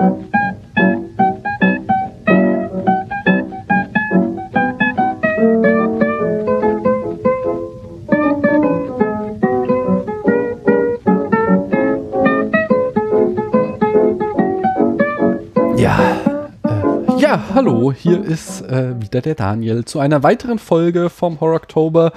Thank you. Hallo, hier ist äh, wieder der Daniel zu einer weiteren Folge vom Horror Oktober,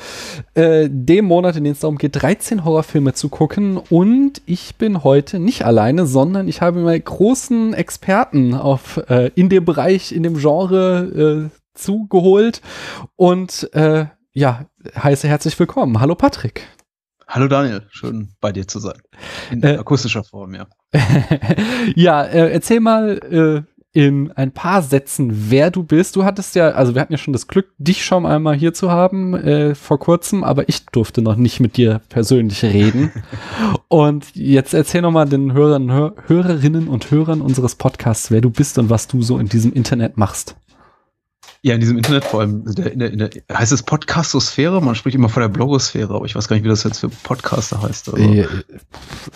äh, dem Monat, in dem es darum geht, 13 Horrorfilme zu gucken. Und ich bin heute nicht alleine, sondern ich habe mir großen Experten auf, äh, in dem Bereich, in dem Genre äh, zugeholt. Und äh, ja, heiße herzlich willkommen. Hallo Patrick. Hallo Daniel, schön bei dir zu sein. In äh, akustischer Form, ja. ja, äh, erzähl mal, äh, in ein paar Sätzen, wer du bist. Du hattest ja, also wir hatten ja schon das Glück, dich schon einmal hier zu haben äh, vor kurzem, aber ich durfte noch nicht mit dir persönlich reden. und jetzt erzähl noch mal den Hörern, Hör Hörerinnen und Hörern unseres Podcasts, wer du bist und was du so in diesem Internet machst. Ja, in diesem Internet vor allem, in der, in der, in der, heißt es Podcastosphäre? Man spricht immer von der Blogosphäre, aber ich weiß gar nicht, wie das jetzt für Podcaster heißt. Also, äh,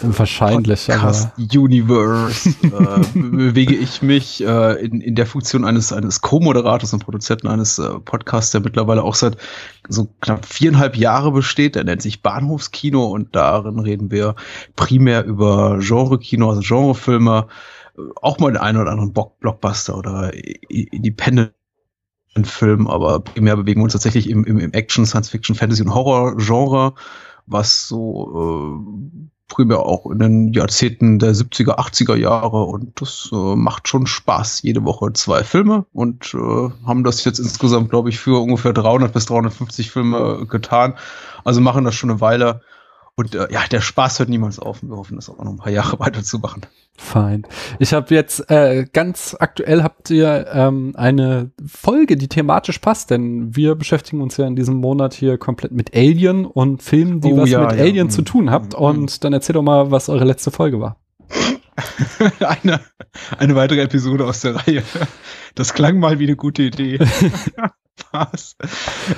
wahrscheinlich, Podcast Universe äh, bewege ich mich äh, in, in der Funktion eines, eines Co-Moderators und Produzenten eines äh, Podcasts, der mittlerweile auch seit so knapp viereinhalb Jahre besteht. Der nennt sich Bahnhofskino und darin reden wir primär über Genre-Kino, also Genrefilme, auch mal den einen oder anderen Blockbuster oder Independent Film, aber primär bewegen wir uns tatsächlich im, im, im Action, Science Fiction, Fantasy und Horror-Genre, was so äh, primär auch in den Jahrzehnten der 70er, 80er Jahre und das äh, macht schon Spaß. Jede Woche zwei Filme und äh, haben das jetzt insgesamt, glaube ich, für ungefähr 300 bis 350 Filme getan. Also machen das schon eine Weile und äh, ja, der Spaß hört niemals auf. Wir hoffen, das auch noch ein paar Jahre weiterzumachen. Fein. Ich habe jetzt äh, ganz aktuell habt ihr ähm, eine Folge, die thematisch passt, denn wir beschäftigen uns ja in diesem Monat hier komplett mit Alien und Filmen, die oh, was ja, mit ja. Alien mhm. zu tun habt. Mhm. Und dann erzähl doch mal, was eure letzte Folge war. eine, eine weitere Episode aus der Reihe. Das klang mal wie eine gute Idee. Spaß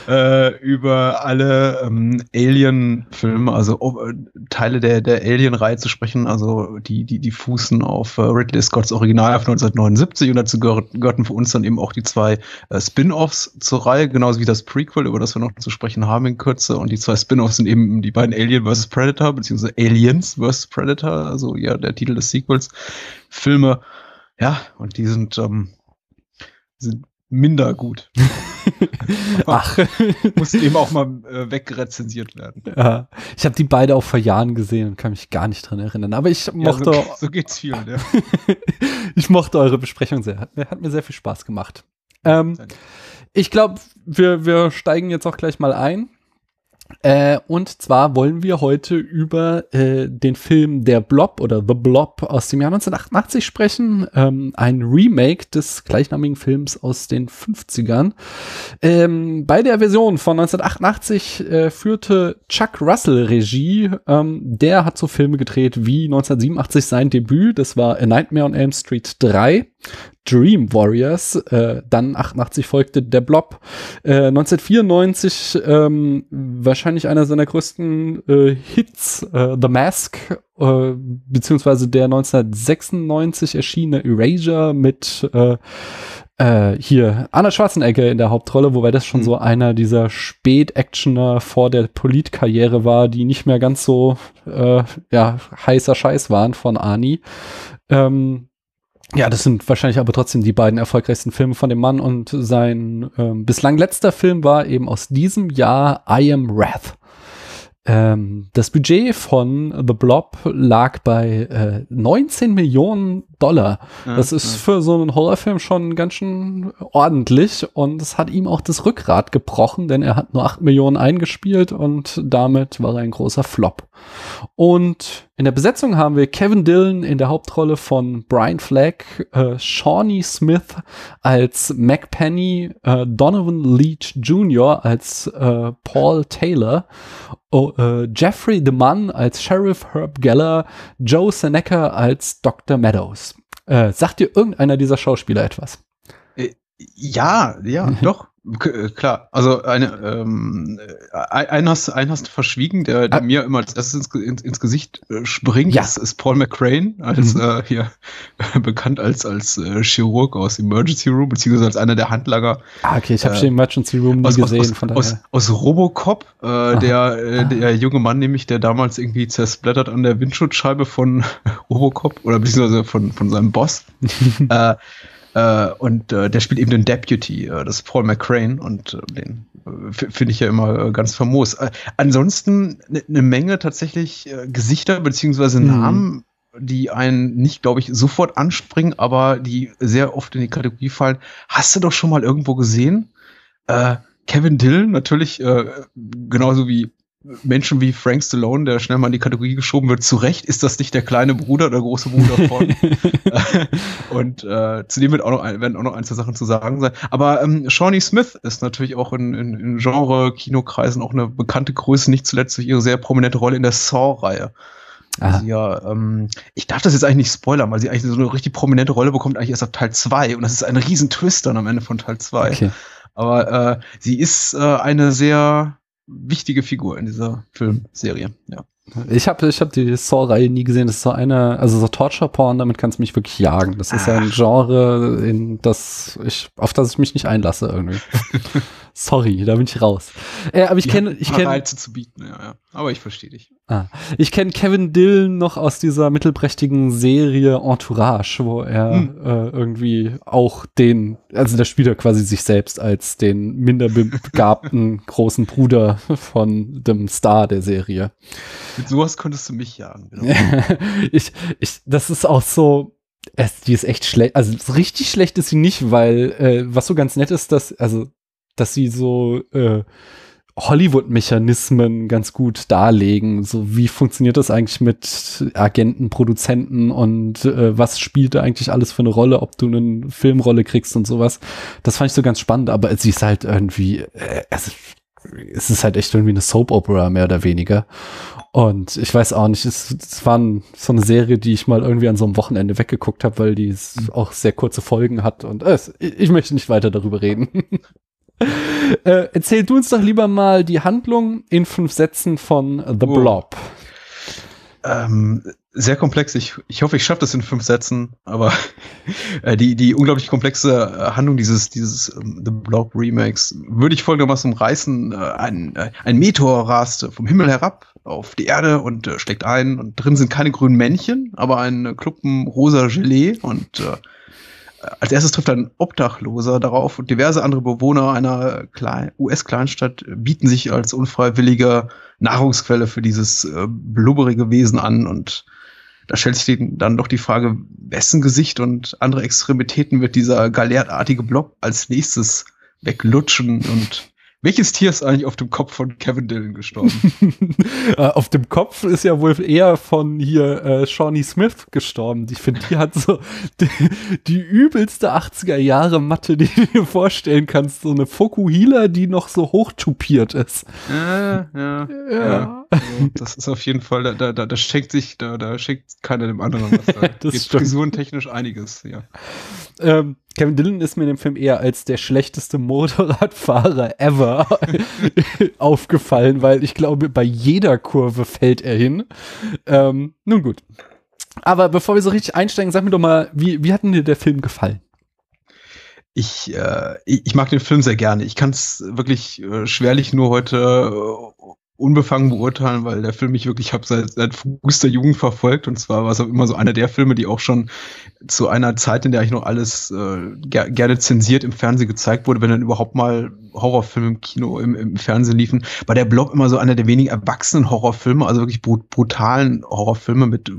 äh, über alle ähm, Alien-Filme, also oh, Teile der, der Alien-Reihe zu sprechen, also die, die, die fußen auf äh, Ridley Scotts Original auf 1979 und dazu gehörten für uns dann eben auch die zwei äh, Spin-Offs zur Reihe, genauso wie das Prequel, über das wir noch zu sprechen haben in Kürze. Und die zwei Spin-Offs sind eben die beiden Alien vs. Predator, beziehungsweise Aliens vs. Predator, also ja, der Titel des Sequels, Filme. Ja, und die sind, ähm, sind minder gut. Ach. Muss eben auch mal äh, wegrezensiert werden. Ja. Ich habe die beide auch vor Jahren gesehen und kann mich gar nicht dran erinnern. Aber ich mochte. Ja, so, so, geht's vielen, ja. ich mochte eure Besprechung sehr. Hat, hat mir sehr viel Spaß gemacht. Ähm, ich glaube, wir, wir steigen jetzt auch gleich mal ein. Äh, und zwar wollen wir heute über äh, den Film Der Blob oder The Blob aus dem Jahr 1988 sprechen. Ähm, ein Remake des gleichnamigen Films aus den 50ern. Ähm, bei der Version von 1988 äh, führte Chuck Russell Regie. Ähm, der hat so Filme gedreht wie 1987 sein Debüt. Das war A Nightmare on Elm Street 3. Dream Warriors, äh, dann 88 folgte Der Blob, äh, 1994 ähm, wahrscheinlich einer seiner größten äh, Hits, äh, The Mask, äh, beziehungsweise der 1996 erschienene Erasure mit äh, hier Anna Schwarzenegger in der Hauptrolle, wobei das schon mhm. so einer dieser Spät-Actioner vor der Politkarriere war, die nicht mehr ganz so ja heißer Scheiß waren von Ani. Ähm, ja, das sind wahrscheinlich aber trotzdem die beiden erfolgreichsten Filme von dem Mann und sein ähm, bislang letzter Film war eben aus diesem Jahr I Am Wrath. Ähm, das Budget von The Blob lag bei äh, 19 Millionen Dollar. Ja, das ist ja. für so einen Horrorfilm schon ganz schön ordentlich und es hat ihm auch das Rückgrat gebrochen, denn er hat nur 8 Millionen eingespielt und damit war er ein großer Flop. Und in der Besetzung haben wir Kevin Dillon in der Hauptrolle von Brian Flagg, äh, Shawnee Smith als Mac Penny, äh, Donovan Leach Jr. als äh, Paul Taylor, oh, äh, Jeffrey DeMunn als Sheriff Herb Geller, Joe Seneca als Dr. Meadows. Äh, sagt dir irgendeiner dieser Schauspieler etwas? Äh, ja, ja, doch. K klar, also eine, ähm, einen, hast, einen hast du verschwiegen, der, der ah. mir immer als erstes ins, ins, ins Gesicht äh, springt, ja. ist, ist Paul McCrane, als mhm. äh, hier bekannt als, als äh, Chirurg aus Emergency Room, beziehungsweise als einer der Handlager. Ah, okay, ich habe äh, Emergency Room nie aus, gesehen. Aus, von aus, aus Robocop, äh, der, äh, der junge Mann nämlich, der damals irgendwie zersplattert an der Windschutzscheibe von Robocop oder beziehungsweise von, von seinem Boss. äh, äh, und äh, der spielt eben den Deputy, äh, das ist Paul McCrane und äh, den äh, finde ich ja immer äh, ganz famos. Äh, ansonsten eine ne Menge tatsächlich äh, Gesichter beziehungsweise mhm. Namen, die einen nicht, glaube ich, sofort anspringen, aber die sehr oft in die Kategorie fallen. Hast du doch schon mal irgendwo gesehen? Äh, Kevin Dillon, natürlich, äh, genauso wie Menschen wie Frank Stallone, der schnell mal in die Kategorie geschoben wird, zu Recht ist das nicht der kleine Bruder oder große Bruder von. und äh, zu dem wird auch noch ein, werden auch noch ein, zwei Sachen zu sagen sein. Aber ähm, Shawnee Smith ist natürlich auch in, in, in Genre-Kinokreisen auch eine bekannte Größe, nicht zuletzt durch ihre sehr prominente Rolle in der Saw-Reihe. Also ja, ähm, ich darf das jetzt eigentlich nicht spoilern, weil sie eigentlich so eine richtig prominente Rolle bekommt, eigentlich erst ab Teil 2 und das ist ein riesen Twist dann am Ende von Teil 2. Okay. Aber äh, sie ist äh, eine sehr wichtige Figur in dieser Filmserie, ja. Ich habe ich hab die Saw-Reihe nie gesehen. Das ist so eine, also so Torture-Porn, damit kannst du mich wirklich jagen. Das ist Ach. ein Genre, in das ich, auf das ich mich nicht einlasse irgendwie. Sorry, da bin ich raus. Äh, aber ich kenne, ich kenne Reize zu bieten, ja, ja. Aber ich verstehe dich. Ah, ich kenne Kevin Dillon noch aus dieser mittelprächtigen Serie Entourage, wo er hm. äh, irgendwie auch den, also der spielt ja quasi sich selbst als den minder begabten großen Bruder von dem Star der Serie. Mit sowas könntest du mich jagen. Genau. ich, ich, das ist auch so. Es, die ist echt schlecht, also richtig schlecht ist sie nicht, weil äh, was so ganz nett ist, dass, also dass sie so äh, Hollywood-Mechanismen ganz gut darlegen. So wie funktioniert das eigentlich mit Agenten, Produzenten und äh, was spielt da eigentlich alles für eine Rolle, ob du eine Filmrolle kriegst und sowas. Das fand ich so ganz spannend, aber sie ist halt irgendwie, äh, es, es ist halt echt irgendwie eine Soap-Opera mehr oder weniger. Und ich weiß auch nicht, es, es war so eine Serie, die ich mal irgendwie an so einem Wochenende weggeguckt habe, weil die auch sehr kurze Folgen hat und äh, ich möchte nicht weiter darüber reden. äh, erzähl du uns doch lieber mal die Handlung in fünf Sätzen von The oh. Blob. Ähm, sehr komplex. Ich, ich hoffe, ich schaffe das in fünf Sätzen, aber äh, die, die unglaublich komplexe äh, Handlung dieses, dieses ähm, The Blob Remakes würde ich folgendermaßen umreißen. Äh, ein, äh, ein Meteor rast vom Himmel herab auf die Erde und äh, steckt ein und drin sind keine grünen Männchen, aber ein Kluppen rosa Gelee und äh, als erstes trifft ein Obdachloser darauf und diverse andere Bewohner einer US-Kleinstadt bieten sich als unfreiwillige Nahrungsquelle für dieses äh, blubberige Wesen an und da stellt sich dann doch die Frage, wessen Gesicht und andere Extremitäten wird dieser galertartige Blob als nächstes weglutschen und welches Tier ist eigentlich auf dem Kopf von Kevin Dillon gestorben? Äh, auf dem Kopf ist ja wohl eher von hier äh, Shawnee Smith gestorben. Ich finde, die hat so die, die, übelste 80er Jahre Matte, die du dir vorstellen kannst. So eine Fokuhila, die noch so hochtupiert ist. Ja, ja, ja. ja. Also, das ist auf jeden Fall, da, da, da schenkt sich, da, da schenkt keiner dem anderen was. Da das geht frisurentechnisch einiges, ja. Ähm, Kevin Dillon ist mir in dem Film eher als der schlechteste Motorradfahrer ever aufgefallen, weil ich glaube, bei jeder Kurve fällt er hin. Ähm, nun gut. Aber bevor wir so richtig einsteigen, sag mir doch mal, wie, wie hat dir der Film gefallen? Ich, äh, ich mag den Film sehr gerne. Ich kann es wirklich äh, schwerlich nur heute äh, unbefangen beurteilen, weil der Film mich wirklich habe seit, seit frühester Jugend verfolgt. Und zwar war es auch immer so einer der Filme, die auch schon zu einer Zeit, in der ich noch alles äh, ger gerne zensiert im Fernsehen gezeigt wurde, wenn dann überhaupt mal Horrorfilme im Kino, im, im Fernsehen liefen, war der Blob immer so einer der wenigen erwachsenen Horrorfilme, also wirklich brut brutalen Horrorfilme mit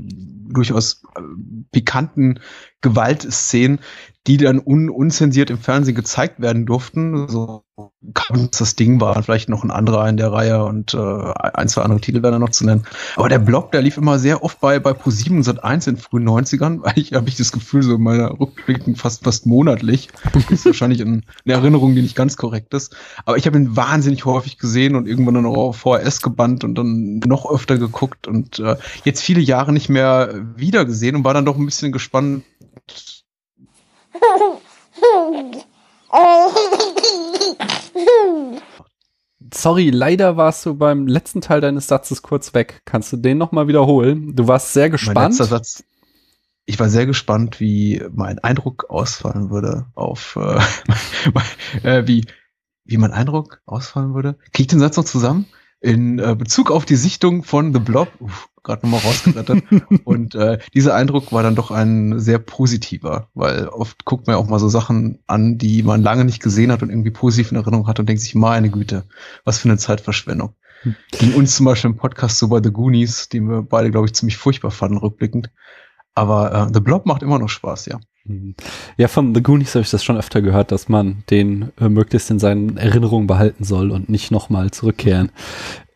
durchaus äh, pikanten Gewaltszenen, die dann un unzensiert im Fernsehen gezeigt werden durften. So kann das Ding war, vielleicht noch ein anderer in der Reihe und äh, ein, zwei andere Titel werden da noch zu nennen. Aber der Blog, der lief immer sehr oft bei, bei Pro7 und Sat1 in den frühen 90ern. Eigentlich habe ich das Gefühl, so in meiner Rückblicken fast, fast monatlich. Ist wahrscheinlich eine Erinnerung, die nicht ganz korrekt ist. Aber ich habe ihn wahnsinnig häufig gesehen und irgendwann dann auch auf VHS gebannt und dann noch öfter geguckt und äh, jetzt viele Jahre nicht mehr wieder gesehen und war dann doch ein bisschen gespannt, sorry, leider warst du beim letzten Teil deines Satzes kurz weg. Kannst du den nochmal wiederholen? Du warst sehr gespannt. Mein letzter Satz. Ich war sehr gespannt, wie mein Eindruck ausfallen würde auf äh, äh, wie wie mein Eindruck ausfallen würde. Krieg ich den Satz noch zusammen? In äh, Bezug auf die Sichtung von The Blob, gerade nochmal rausgeblättert. und äh, dieser Eindruck war dann doch ein sehr positiver, weil oft guckt man ja auch mal so Sachen an, die man lange nicht gesehen hat und irgendwie positiv in Erinnerung hat und denkt sich, meine Güte, was für eine Zeitverschwendung. Hm. Ging uns zum Beispiel im Podcast so bei The Goonies, den wir beide, glaube ich, ziemlich furchtbar fanden, rückblickend. Aber äh, The Blob macht immer noch Spaß, ja. Hm. Ja, von The Goonies habe ich das schon öfter gehört, dass man den äh, möglichst in seinen Erinnerungen behalten soll und nicht nochmal zurückkehren.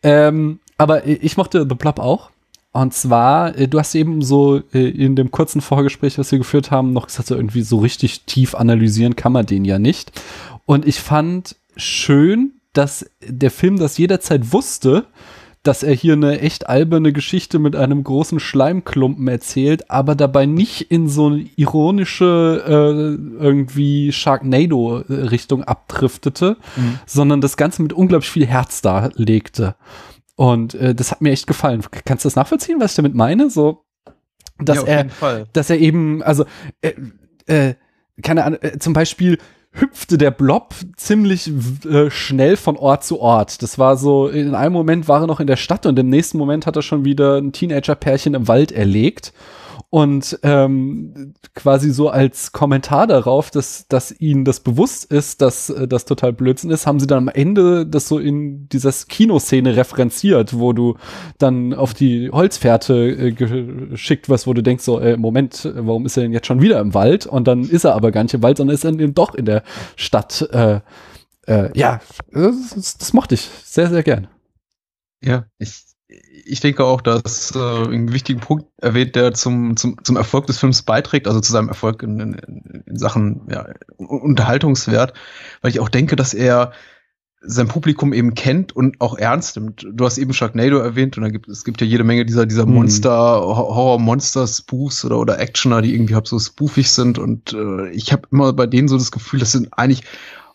Ähm, aber ich mochte The Blob auch. Und zwar, äh, du hast eben so äh, in dem kurzen Vorgespräch, was wir geführt haben, noch gesagt, so irgendwie so richtig tief analysieren kann man den ja nicht. Und ich fand schön, dass der Film das jederzeit wusste, dass er hier eine echt alberne Geschichte mit einem großen Schleimklumpen erzählt, aber dabei nicht in so eine ironische äh, irgendwie Sharknado-Richtung abdriftete, mhm. sondern das Ganze mit unglaublich viel Herz darlegte. Und äh, das hat mir echt gefallen. Kannst du das nachvollziehen, was ich damit meine? So, dass ja, er, dass er eben, also äh, äh, keine Ahnung, äh, zum Beispiel hüpfte der Blob ziemlich äh, schnell von Ort zu Ort. Das war so, in einem Moment war er noch in der Stadt und im nächsten Moment hat er schon wieder ein Teenager-Pärchen im Wald erlegt und ähm, quasi so als Kommentar darauf, dass, dass ihnen das bewusst ist, dass äh, das total Blödsinn ist, haben sie dann am Ende das so in dieser Kinoszene referenziert, wo du dann auf die Holzfährte äh, geschickt wirst, wo du denkst so, äh, Moment, warum ist er denn jetzt schon wieder im Wald? Und dann ist er aber gar nicht im Wald, sondern ist er doch in der Stadt. Äh, äh, ja, das, das mochte ich sehr, sehr gern. Ja, ich ich denke auch, dass äh, einen wichtigen Punkt erwähnt, der zum, zum, zum Erfolg des Films beiträgt, also zu seinem Erfolg in, in, in Sachen ja, Unterhaltungswert, weil ich auch denke, dass er sein Publikum eben kennt und auch ernst nimmt. Du hast eben Sharknado erwähnt und da gibt es gibt ja jede Menge dieser dieser mhm. Monster Horror Monster Spoofs oder oder Actioner, die irgendwie halt so spoofig sind und äh, ich habe immer bei denen so das Gefühl, das sind eigentlich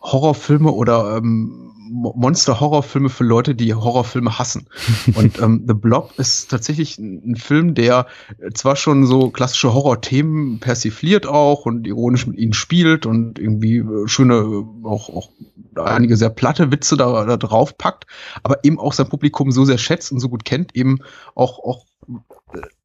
Horrorfilme oder ähm, Monster-Horrorfilme für Leute, die Horrorfilme hassen. Und ähm, The Blob ist tatsächlich ein, Film, der zwar schon so klassische Horror-Themen persifliert auch und ironisch mit ihnen spielt und irgendwie äh, schöne, auch, auch einige sehr platte Witze da, da drauf packt, aber eben auch sein Publikum so sehr schätzt und so gut kennt, eben auch, auch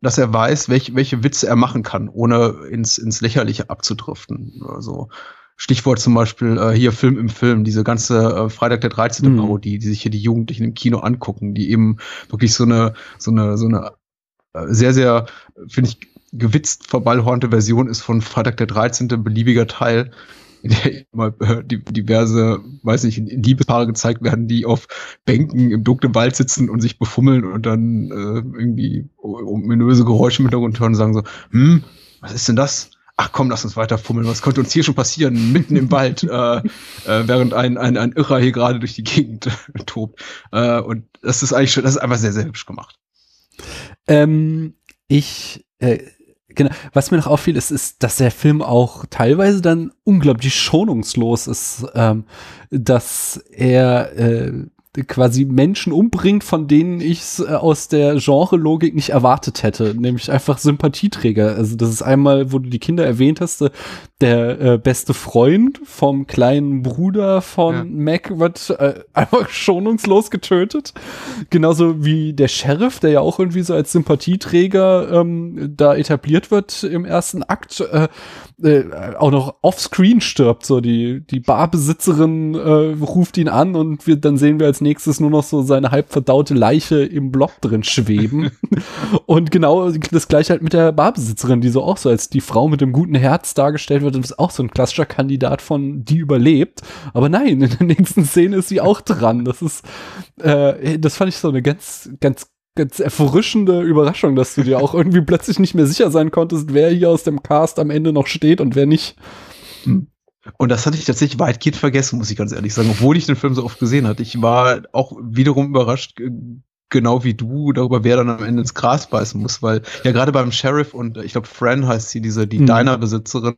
dass er weiß, welche, welche Witze er machen kann, ohne ins, ins Lächerliche abzudriften. Also Stichwort zum Beispiel äh, hier Film im Film, diese ganze äh, Freitag der 13. Mhm. Parodie, die sich hier die Jugendlichen im Kino angucken, die eben wirklich so eine, so eine, so eine äh, sehr, sehr, finde ich, gewitzt verballhornte Version ist von Freitag der 13. beliebiger Teil, in der immer äh, die, diverse, weiß nicht, Liebespaare gezeigt werden, die auf Bänken im dunklen Wald sitzen und sich befummeln und dann äh, irgendwie ominöse Geräusche im Hintergrund hören und sagen so, hm, was ist denn das? Ach komm, lass uns weiter fummeln, was könnte uns hier schon passieren, mitten im Wald, äh, äh, während ein, ein, ein Irrer hier gerade durch die Gegend äh, tobt. Äh, und das ist eigentlich schon, das ist einfach sehr, sehr hübsch gemacht. Ähm, ich, äh, genau, was mir noch auffiel, ist, ist, dass der Film auch teilweise dann unglaublich schonungslos ist, ähm, dass er äh, quasi Menschen umbringt, von denen ich es äh, aus der Genre-Logik nicht erwartet hätte, nämlich einfach Sympathieträger. Also das ist einmal, wo du die Kinder erwähnt hast, äh, der äh, beste Freund vom kleinen Bruder von ja. Mac wird äh, einfach schonungslos getötet. Genauso wie der Sheriff, der ja auch irgendwie so als Sympathieträger ähm, da etabliert wird im ersten Akt, äh, äh, auch noch offscreen stirbt. So die, die Barbesitzerin äh, ruft ihn an und wir, dann sehen wir als nächstes nur noch so seine halb verdaute Leiche im Block drin schweben. und genau das gleiche halt mit der Barbesitzerin, die so auch so als die Frau mit dem guten Herz dargestellt wird ist auch so ein klassischer Kandidat von die überlebt. Aber nein, in der nächsten Szene ist sie auch dran. Das ist, äh, das fand ich so eine ganz, ganz ganz erfrischende Überraschung, dass du dir auch irgendwie plötzlich nicht mehr sicher sein konntest, wer hier aus dem Cast am Ende noch steht und wer nicht. Hm. Und das hatte ich tatsächlich weitgehend vergessen, muss ich ganz ehrlich sagen, obwohl ich den Film so oft gesehen hatte. Ich war auch wiederum überrascht, genau wie du darüber, wer dann am Ende ins Gras beißen muss, weil ja gerade beim Sheriff und ich glaube Fran heißt sie, diese die mhm. Diner-Besitzerin,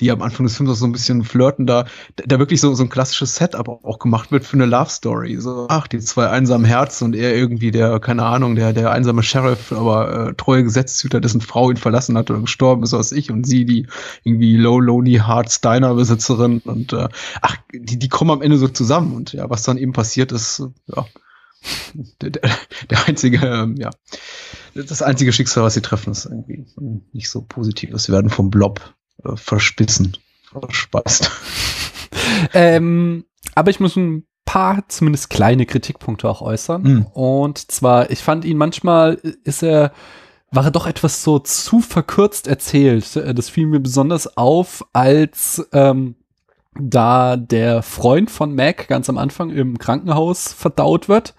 die am Anfang des Films auch so ein bisschen flirten, da, da wirklich so, so ein klassisches Setup auch gemacht wird für eine Love-Story. So, ach, die zwei einsamen Herzen und er irgendwie der, keine Ahnung, der, der einsame Sheriff, aber äh, treue Gesetzeshüter, dessen Frau ihn verlassen hat oder gestorben ist, als ich und sie, die irgendwie Low Lonely Hearts Diner-Besitzerin und äh, ach, die, die kommen am Ende so zusammen und ja, was dann eben passiert ist, ja, der, der einzige, ähm, ja, das einzige Schicksal, was sie treffen, ist irgendwie nicht so positiv. Sie werden vom Blob äh, verspissen, verspeist. Ähm, aber ich muss ein paar, zumindest kleine Kritikpunkte auch äußern. Mhm. Und zwar, ich fand ihn manchmal, ist er, war er doch etwas so zu verkürzt erzählt. Das fiel mir besonders auf, als ähm, da der Freund von Mac ganz am Anfang im Krankenhaus verdaut wird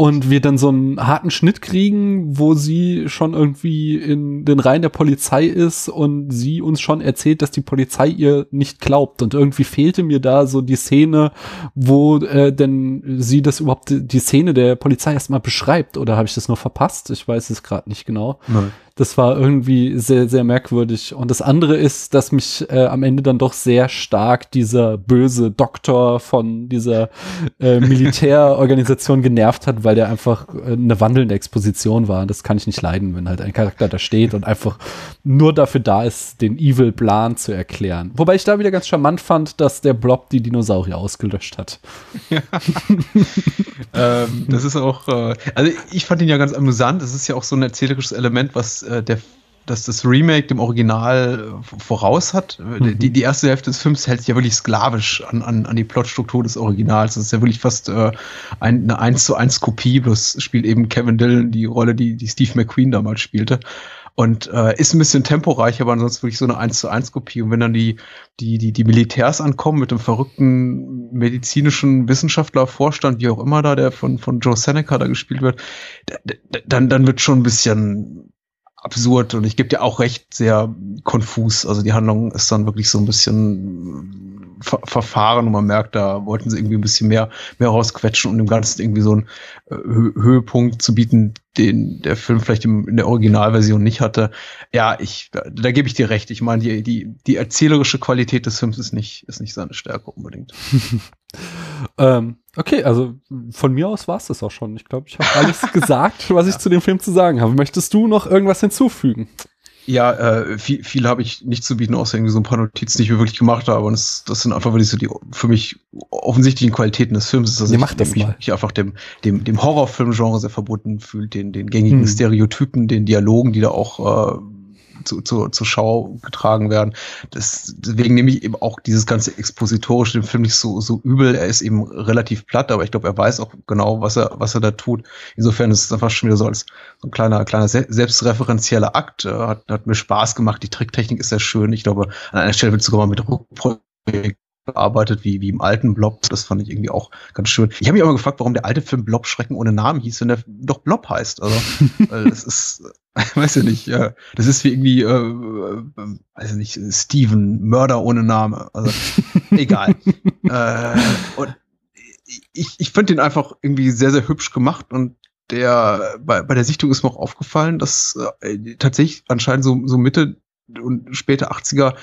und wir dann so einen harten Schnitt kriegen, wo sie schon irgendwie in den Reihen der Polizei ist und sie uns schon erzählt, dass die Polizei ihr nicht glaubt und irgendwie fehlte mir da so die Szene, wo äh, denn sie das überhaupt die Szene der Polizei erstmal beschreibt oder habe ich das nur verpasst? Ich weiß es gerade nicht genau. Nein. Das war irgendwie sehr, sehr merkwürdig. Und das andere ist, dass mich äh, am Ende dann doch sehr stark dieser böse Doktor von dieser äh, Militärorganisation genervt hat, weil der einfach äh, eine wandelnde Exposition war. Das kann ich nicht leiden, wenn halt ein Charakter da steht und einfach nur dafür da ist, den Evil Plan zu erklären. Wobei ich da wieder ganz charmant fand, dass der Blob die Dinosaurier ausgelöscht hat. Ja. ähm, das ist auch, äh, also ich fand ihn ja ganz amüsant. Das ist ja auch so ein erzählerisches Element, was äh, der dass das Remake dem Original äh, voraus hat. Mhm. Die, die erste Hälfte des Films hält sich ja wirklich sklavisch an, an, an die Plotstruktur des Originals. Das ist ja wirklich fast äh, ein, eine 1 zu 1 Kopie, bloß spielt eben Kevin Dillon die Rolle, die, die Steve McQueen damals spielte. Und äh, ist ein bisschen temporeich, aber ansonsten wirklich so eine 1 zu 1 Kopie. Und wenn dann die, die, die, die Militärs ankommen mit dem verrückten medizinischen Wissenschaftler, Vorstand, wie auch immer da, der von, von Joe Seneca da gespielt wird, dann, dann wird schon ein bisschen absurd und ich gebe dir auch recht, sehr konfus. Also die Handlung ist dann wirklich so ein bisschen ver verfahren und man merkt, da wollten sie irgendwie ein bisschen mehr, mehr rausquetschen, um dem Ganzen irgendwie so einen äh, Höhepunkt zu bieten, den der Film vielleicht im, in der Originalversion nicht hatte. Ja, ich, da, da gebe ich dir recht. Ich meine, die, die, die erzählerische Qualität des Films ist nicht, ist nicht seine Stärke unbedingt. ähm, okay, also von mir aus war es das auch schon. Ich glaube, ich habe alles gesagt, was ich zu dem Film zu sagen habe. Möchtest du noch irgendwas hinzufügen? Ja, äh, viel, viel habe ich nicht zu bieten, außer irgendwie so ein paar Notizen, die ich mir wirklich gemacht habe. Und das, das sind einfach wirklich so die für mich offensichtlichen Qualitäten des Films. Dass ich, das mich, mich einfach dem, dem, dem Horrorfilm-Genre sehr verbunden fühlt, den, den gängigen hm. Stereotypen, den Dialogen, die da auch äh, zu, zu, zur Schau getragen werden. Das, deswegen nehme ich eben auch dieses ganze Expositorische dem Film nicht so, so übel. Er ist eben relativ platt, aber ich glaube, er weiß auch genau, was er, was er da tut. Insofern ist es einfach schon wieder so als so ein kleiner, kleiner selbstreferenzieller Akt. Äh, hat, hat mir Spaß gemacht. Die Tricktechnik ist sehr schön. Ich glaube, an einer Stelle wird sogar mal mit Rückprojekt gearbeitet wie, wie im alten Blob. Das fand ich irgendwie auch ganz schön. Ich habe mich auch mal gefragt, warum der alte Film Blob Schrecken ohne Namen hieß, wenn der doch Blob heißt. Also, das ist, weiß ja nicht, das ist wie irgendwie, äh, äh, weiß nicht, Steven, Mörder ohne Name. Also, egal. äh, und ich, ich finde den einfach irgendwie sehr, sehr hübsch gemacht und der, bei, bei der Sichtung ist mir auch aufgefallen, dass äh, tatsächlich anscheinend so, so Mitte und späte 80er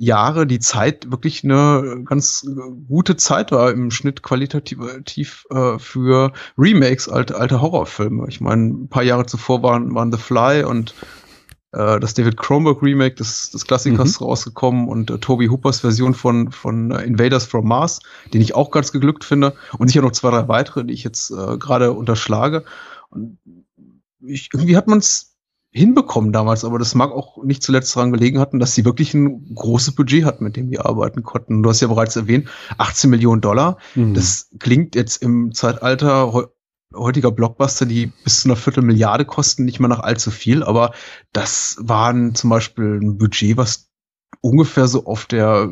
Jahre die Zeit wirklich eine ganz gute Zeit war im Schnitt qualitativ äh, für Remakes, alte, alte Horrorfilme. Ich meine, ein paar Jahre zuvor waren, waren The Fly und äh, das David Cronenberg Remake des, des Klassikers mhm. rausgekommen und äh, Toby Hoopers Version von, von äh, Invaders from Mars, den ich auch ganz geglückt finde und sicher noch zwei, drei weitere, die ich jetzt äh, gerade unterschlage. Und ich, irgendwie hat man es hinbekommen damals, aber das mag auch nicht zuletzt daran gelegen hatten, dass sie wirklich ein großes Budget hatten, mit dem die arbeiten konnten. Du hast ja bereits erwähnt, 18 Millionen Dollar. Mhm. Das klingt jetzt im Zeitalter heutiger Blockbuster, die bis zu einer Viertelmilliarde kosten, nicht mal nach allzu viel, aber das waren zum Beispiel ein Budget, was ungefähr so auf der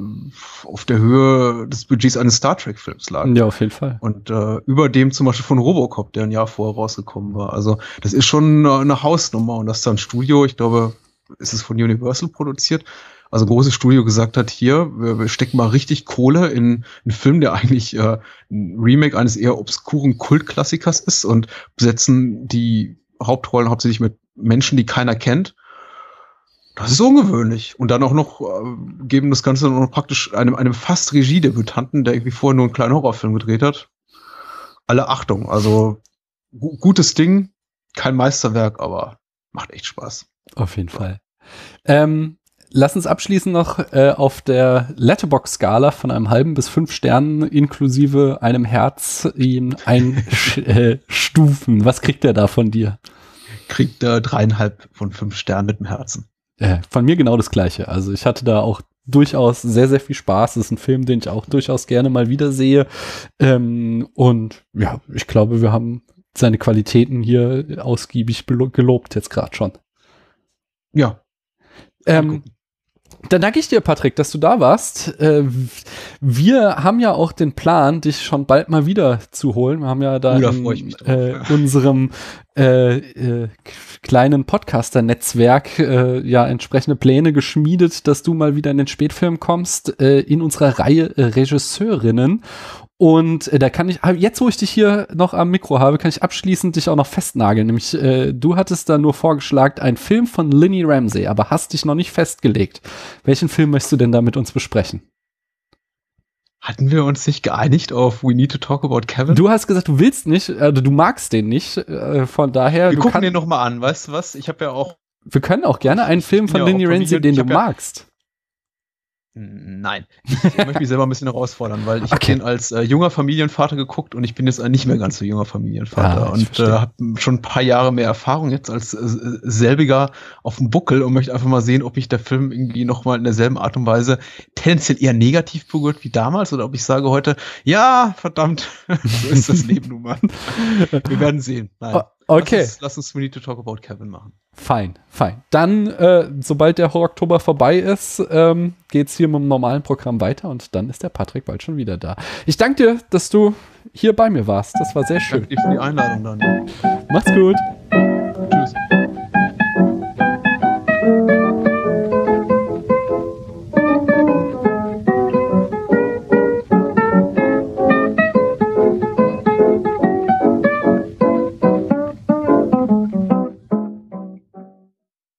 auf der Höhe des Budgets eines Star Trek Films lag. Ja, auf jeden Fall. Und äh, über dem zum Beispiel von Robocop, der ein Jahr vorher rausgekommen war. Also das ist schon eine, eine Hausnummer und das ist dann Studio, ich glaube, ist es von Universal produziert also ein großes Studio gesagt hat, hier, wir, wir stecken mal richtig Kohle in einen Film, der eigentlich äh, ein Remake eines eher obskuren Kultklassikers ist und besetzen die Hauptrollen hauptsächlich mit Menschen, die keiner kennt. Das ist ungewöhnlich. Und dann auch noch äh, geben das Ganze noch praktisch einem, einem fast Regiedebütanten, der irgendwie vorher nur einen kleinen Horrorfilm gedreht hat. Alle Achtung. Also gu gutes Ding, kein Meisterwerk, aber macht echt Spaß. Auf jeden Fall. Ähm, lass uns abschließen noch äh, auf der Letterbox-Skala von einem halben bis fünf Sternen inklusive einem Herz ihn einstufen. äh, Was kriegt er da von dir? Kriegt er dreieinhalb von fünf Sternen mit dem Herzen. Äh, von mir genau das gleiche. Also ich hatte da auch durchaus sehr, sehr viel Spaß. Das ist ein Film, den ich auch durchaus gerne mal wieder sehe. Ähm, und ja, ich glaube, wir haben seine Qualitäten hier ausgiebig gelobt jetzt gerade schon. Ja. Ähm, dann danke ich dir, Patrick, dass du da warst. Äh, wir haben ja auch den Plan, dich schon bald mal wieder zu holen. Wir haben ja da uh, in äh, unserem äh, äh, kleinen Podcaster-Netzwerk äh, ja entsprechende Pläne geschmiedet, dass du mal wieder in den Spätfilm kommst, äh, in unserer Reihe Regisseurinnen. Und äh, da kann ich, ah, jetzt wo ich dich hier noch am Mikro habe, kann ich abschließend dich auch noch festnageln. Nämlich, äh, du hattest da nur vorgeschlagen, ein Film von Linny Ramsey, aber hast dich noch nicht festgelegt. Welchen Film möchtest du denn da mit uns besprechen? Hatten wir uns nicht geeinigt auf We Need to Talk About Kevin? Du hast gesagt, du willst nicht, also du magst den nicht. Äh, von daher. Wir gucken den noch mal an. Weißt du was? Ich habe ja auch. Wir können auch gerne einen Film von ja Linny Ramsey, den du magst. Nein. Ich möchte mich selber ein bisschen herausfordern, weil ich okay. habe den als äh, junger Familienvater geguckt und ich bin jetzt ein nicht mehr ganz so junger Familienvater ah, und äh, habe schon ein paar Jahre mehr Erfahrung jetzt als äh, selbiger auf dem Buckel und möchte einfach mal sehen, ob mich der Film irgendwie nochmal in derselben Art und Weise tendenziell eher negativ berührt wie damals oder ob ich sage heute, ja, verdammt, so ist das Leben nun mal. Wir werden sehen. Nein. Okay. Lass uns, lass uns We Need to Talk About Kevin machen. Fein, fein. Dann, äh, sobald der Oktober vorbei ist, ähm, geht's hier mit dem normalen Programm weiter und dann ist der Patrick bald schon wieder da. Ich danke dir, dass du hier bei mir warst. Das war sehr schön. Danke dir für die Einladung, Daniel. Macht's gut. Tschüss.